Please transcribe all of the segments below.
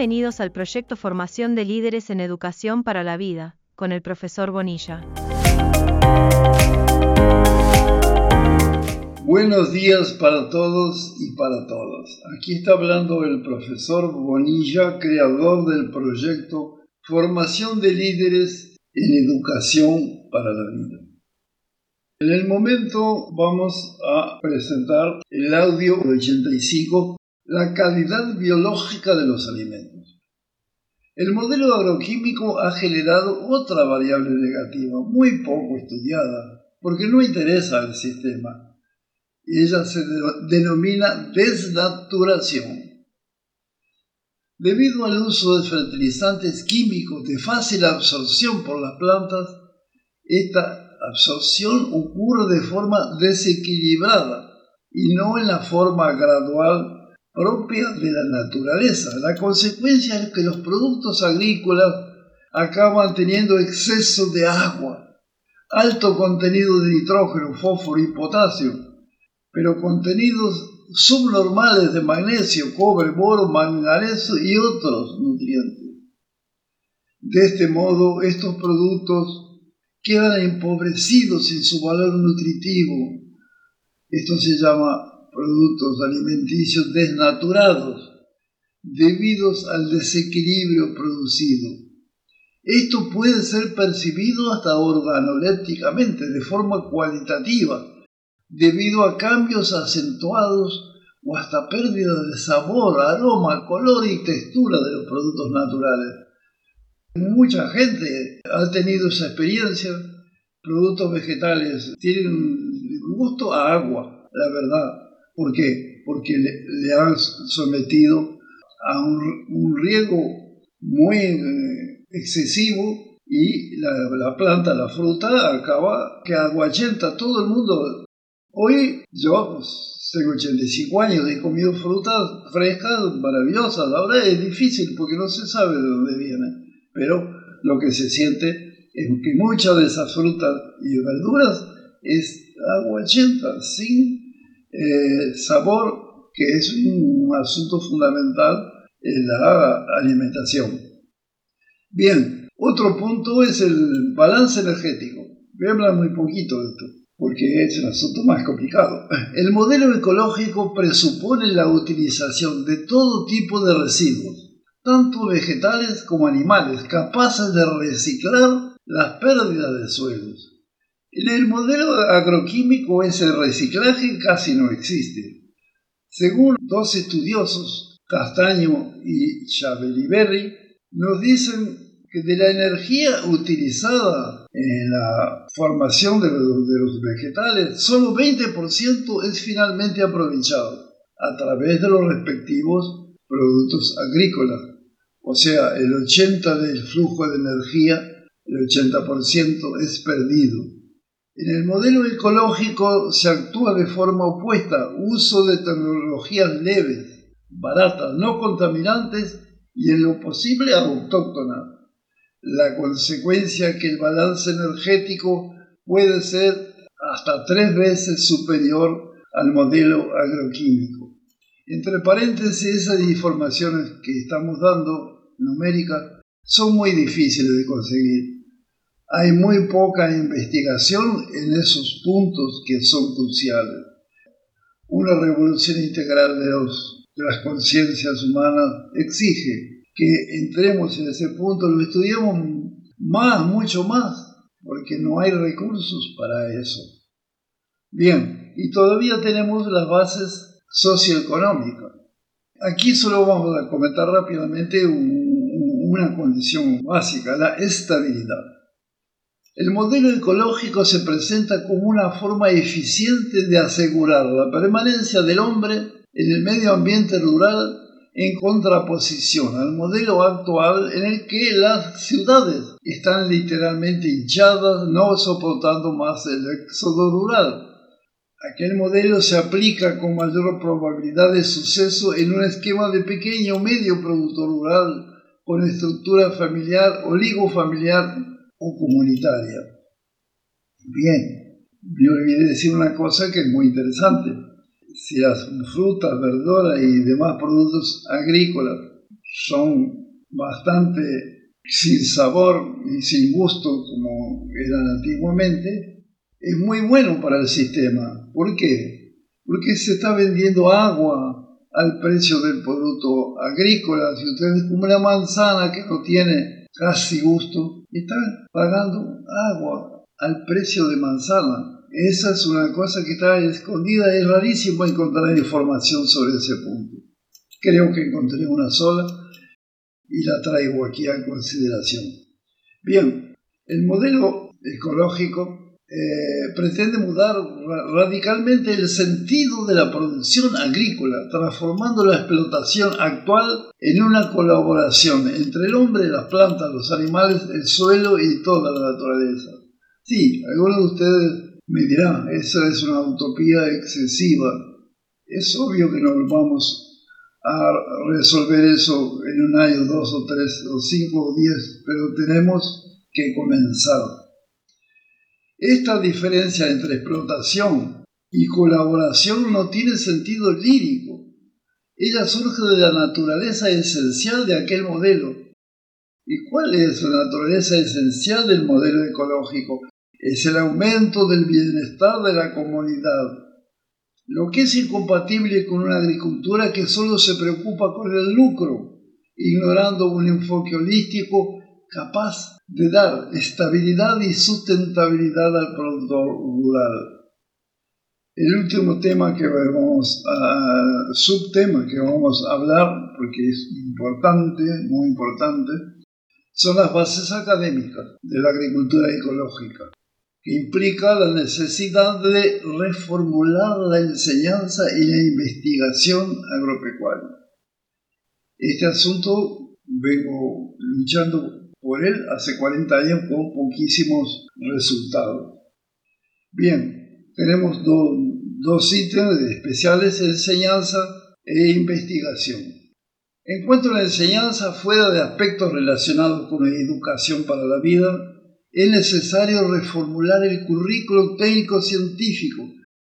Bienvenidos al proyecto Formación de Líderes en Educación para la Vida, con el profesor Bonilla. Buenos días para todos y para todas. Aquí está hablando el profesor Bonilla, creador del proyecto Formación de Líderes en Educación para la Vida. En el momento vamos a presentar el audio 85 la calidad biológica de los alimentos. El modelo agroquímico ha generado otra variable negativa, muy poco estudiada, porque no interesa al sistema. Y ella se denomina desnaturación. Debido al uso de fertilizantes químicos de fácil absorción por las plantas, esta absorción ocurre de forma desequilibrada y no en la forma gradual propia de la naturaleza. La consecuencia es que los productos agrícolas acaban teniendo exceso de agua, alto contenido de nitrógeno, fósforo y potasio, pero contenidos subnormales de magnesio, cobre, boro, manganeso y otros nutrientes. De este modo, estos productos quedan empobrecidos en su valor nutritivo. Esto se llama productos alimenticios desnaturados debidos al desequilibrio producido. Esto puede ser percibido hasta organolépticamente, de forma cualitativa, debido a cambios acentuados o hasta pérdida de sabor, aroma, color y textura de los productos naturales. Mucha gente ha tenido esa experiencia. Productos vegetales tienen gusto a agua, la verdad. ¿Por qué? Porque le, han sometido a un, riego muy eh, excesivo y la, planta, la fruta, acaba que aguachenta todo el mundo. Hoy yo pues, tengo 85 años, he comido frutas frescas, maravillosas. Ahora es difícil porque no se sabe de dónde viene. Pero lo que se siente es que muchas de esas frutas y verduras es aguachenta, sin eh, sabor, que es un asunto fundamental en la alimentación. Bien, otro punto es el balance energético. Voy a hablar muy poquito de esto, porque es un asunto más complicado. El modelo ecológico presupone la utilización de todo tipo de residuos, tanto vegetales como animales, capaces de reciclar las pérdidas de suelos el modelo agroquímico ese reciclaje casi no existe. Según dos estudiosos, Castaño y Chabeliberri, nos dicen que de la energía utilizada en la formación de los, vegetales, solo 20% es finalmente aprovechado a través de los respectivos productos agrícolas. O sea, el 80% del flujo de energía, el 80% es perdido. En el modelo ecológico se actúa de forma opuesta, uso de tecnologías leves, baratas, no contaminantes y en lo posible autóctonas. La consecuencia es que el balance energético puede ser hasta tres veces superior al modelo agroquímico. Entre paréntesis, esas informaciones que estamos dando numéricas son muy difíciles de conseguir hay muy poca investigación en esos puntos que son cruciales. Una revolución integral de, de las conciencias humanas exige que entremos en ese punto, lo estudiemos más, mucho más, porque no hay recursos para eso. Bien, y todavía tenemos las bases socioeconómicas. Aquí solo vamos a comentar rápidamente una condición básica, la estabilidad. El modelo ecológico se presenta como una forma eficiente de asegurar la permanencia del hombre en el medio ambiente rural en contraposición al modelo actual en el que las ciudades están literalmente hinchadas, no soportando más el éxodo rural. Aquel modelo se aplica con mayor probabilidad de suceso en un esquema de pequeño o medio producto rural con estructura familiar, oligofamiliar o comunitaria. Bien, yo olvidé decir una cosa que es muy interesante. Si las frutas, verduras y demás productos agrícolas son bastante sin sabor y sin gusto como eran antiguamente, es muy bueno para el sistema. ¿Por qué? Porque se está vendiendo agua al precio del producto agrícola. Si ustedes como una manzana que no tiene casi gusto, están pagando agua al precio de manzana. Esa es una cosa que está escondida, es rarísimo encontrar información sobre ese punto. Creo que encontré una sola y la traigo aquí a consideración. Bien, el modelo ecológico eh, pretende mudar radicalmente el sentido de la producción agrícola, transformando la explotación actual en una colaboración entre el hombre, las plantas, los animales, el suelo y toda la naturaleza. Sí, algunos de ustedes me dirán, esa es una utopía excesiva. Es obvio que no vamos a resolver eso en un año, dos o tres o cinco o diez, pero tenemos que comenzar. Esta diferencia entre explotación y colaboración no tiene sentido lírico. Ella surge de la naturaleza esencial de aquel modelo. ¿Y cuál es la naturaleza esencial del modelo ecológico? Es el aumento del bienestar de la comunidad lo que es incompatible con una agricultura que solo se preocupa con el lucro, ignorando un enfoque holístico capaz de dar estabilidad y sustentabilidad al productor rural. El último tema que vamos a, subtema que vamos a hablar, porque es importante, muy importante, son las bases académicas de la agricultura ecológica que implica la necesidad de reformular la enseñanza y la investigación agropecuaria. Este asunto vengo luchando por él hace 40 años con poquísimos resultados. Bien, tenemos dos ítems especiales, enseñanza e investigación. En cuanto a la enseñanza, fuera de aspectos relacionados con la educación para la vida, es necesario reformular el currículo técnico científico,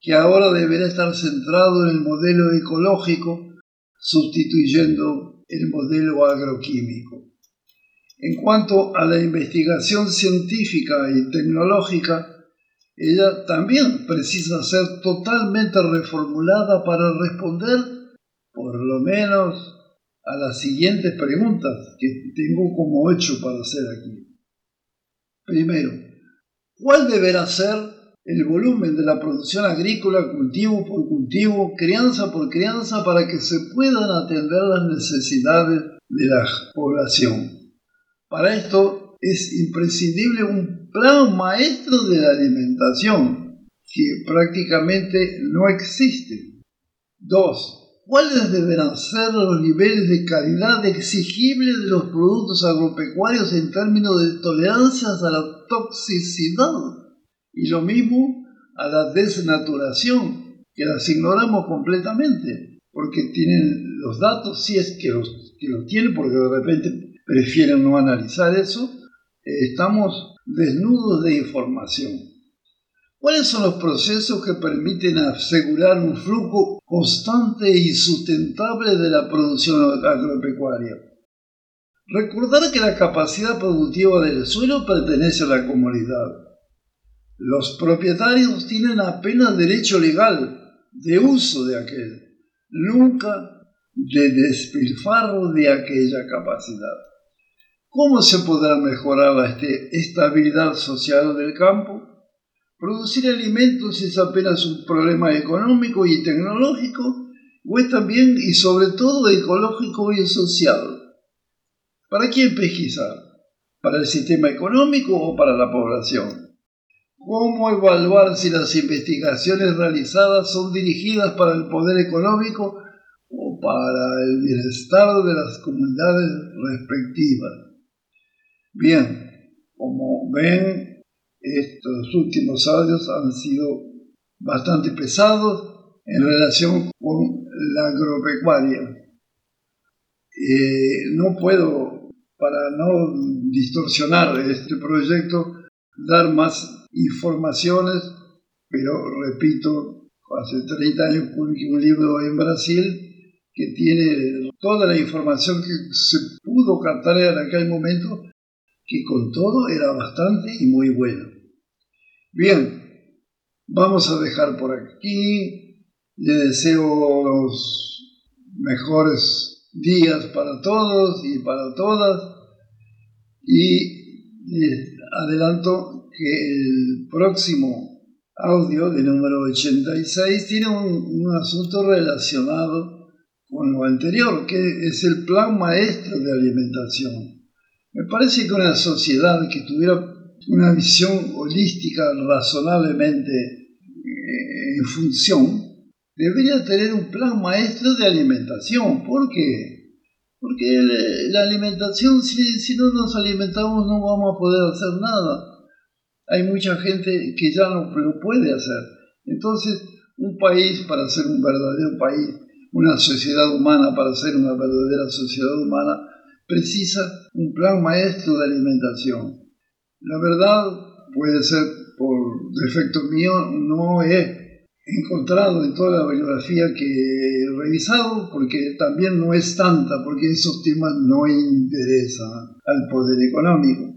que ahora deberá estar centrado en el modelo ecológico, sustituyendo el modelo agroquímico. En cuanto a la investigación científica y tecnológica, ella también precisa ser totalmente reformulada para responder, por lo menos, a las siguientes preguntas, que tengo como ocho para hacer aquí. Primero, ¿cuál deberá ser el volumen de la producción agrícola cultivo por cultivo, crianza por crianza, para que se puedan atender las necesidades de la población? Para esto es imprescindible un plan maestro de la alimentación, que prácticamente no existe. Dos, ¿Cuáles deberán ser los niveles de calidad exigibles de los productos agropecuarios en términos de tolerancias a la toxicidad? Y lo mismo a la desnaturación, que las ignoramos completamente, porque tienen los datos, si es que los, que los tienen, porque de repente prefieren no analizar eso, eh, estamos desnudos de información. ¿Cuáles son los procesos que permiten asegurar un flujo constante y sustentable de la producción agropecuaria? Recordar que la capacidad productiva del suelo pertenece a la comunidad. Los propietarios tienen apenas derecho legal de uso de aquel, nunca de despilfarro de aquella capacidad. ¿Cómo se podrá mejorar la estabilidad social del campo? Producir alimentos es apenas un problema económico y tecnológico, o es también y sobre todo ecológico y social. ¿Para quién pesquisar? ¿Para el sistema económico o para la población? ¿Cómo evaluar si las investigaciones realizadas son dirigidas para el poder económico o para el bienestar de las comunidades respectivas? Bien, como ven, estos últimos años han sido bastante pesados en relación con la agropecuaria. Eh, no puedo, para no distorsionar este proyecto, dar más informaciones, pero repito, hace 30 años publiqué un libro en Brasil que tiene toda la información que se pudo captar en aquel momento, que con todo era bastante y muy bueno. Bien, vamos a dejar por aquí. Le deseo los mejores días para todos y para todas. Y les adelanto que el próximo audio de número 86 tiene un, asunto relacionado con lo anterior, que es el plan maestro de alimentación. Me parece que una sociedad que tuviera una visión holística razonablemente eh, en función, debería tener un plan maestro de alimentación. ¿Por qué? Porque la alimentación, si, si no nos alimentamos, no vamos a poder hacer nada hay mucha gente que ya no lo puede hacer. Entonces, un país para ser un verdadero país, una sociedad humana para ser una verdadera sociedad humana, precisa un plan maestro de alimentación. La verdad, puede ser por defecto mío, no he encontrado en toda la bibliografía que he revisado, porque también no es tanta, porque esos temas no interesan al poder económico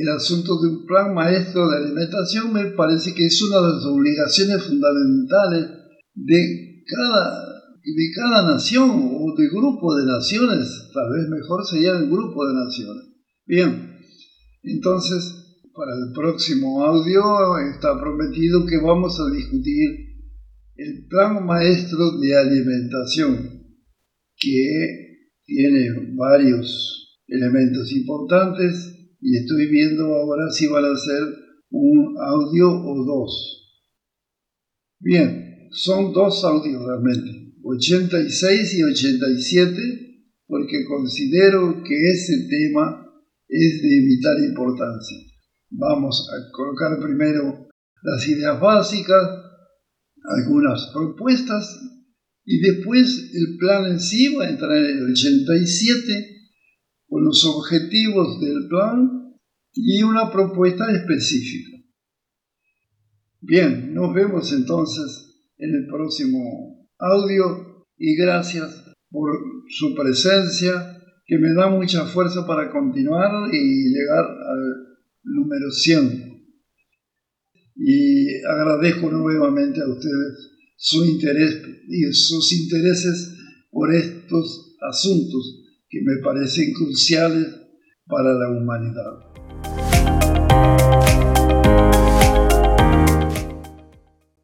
el asunto de un plan maestro de alimentación me parece que es una de las obligaciones fundamentales de cada, de cada nación o de grupo de naciones, tal vez mejor sería el grupo de naciones. Bien, entonces para el próximo audio está prometido que vamos a discutir el plan maestro de alimentación, que tiene varios elementos importantes y estoy viendo ahora si van a ser un audio o dos. Bien, son dos audios realmente, 86 y 87, porque considero que ese tema es de vital importancia. Vamos a colocar primero las ideas básicas, algunas propuestas y después el plan en sí va a entrar en el 87 con los objetivos del plan y una propuesta específica. Bien, nos vemos entonces en el próximo audio y gracias por su presencia que me da mucha fuerza para continuar y llegar al número 100. Y agradezco nuevamente a ustedes su interés y sus intereses por estos asuntos que me parecen cruciales para la humanidad.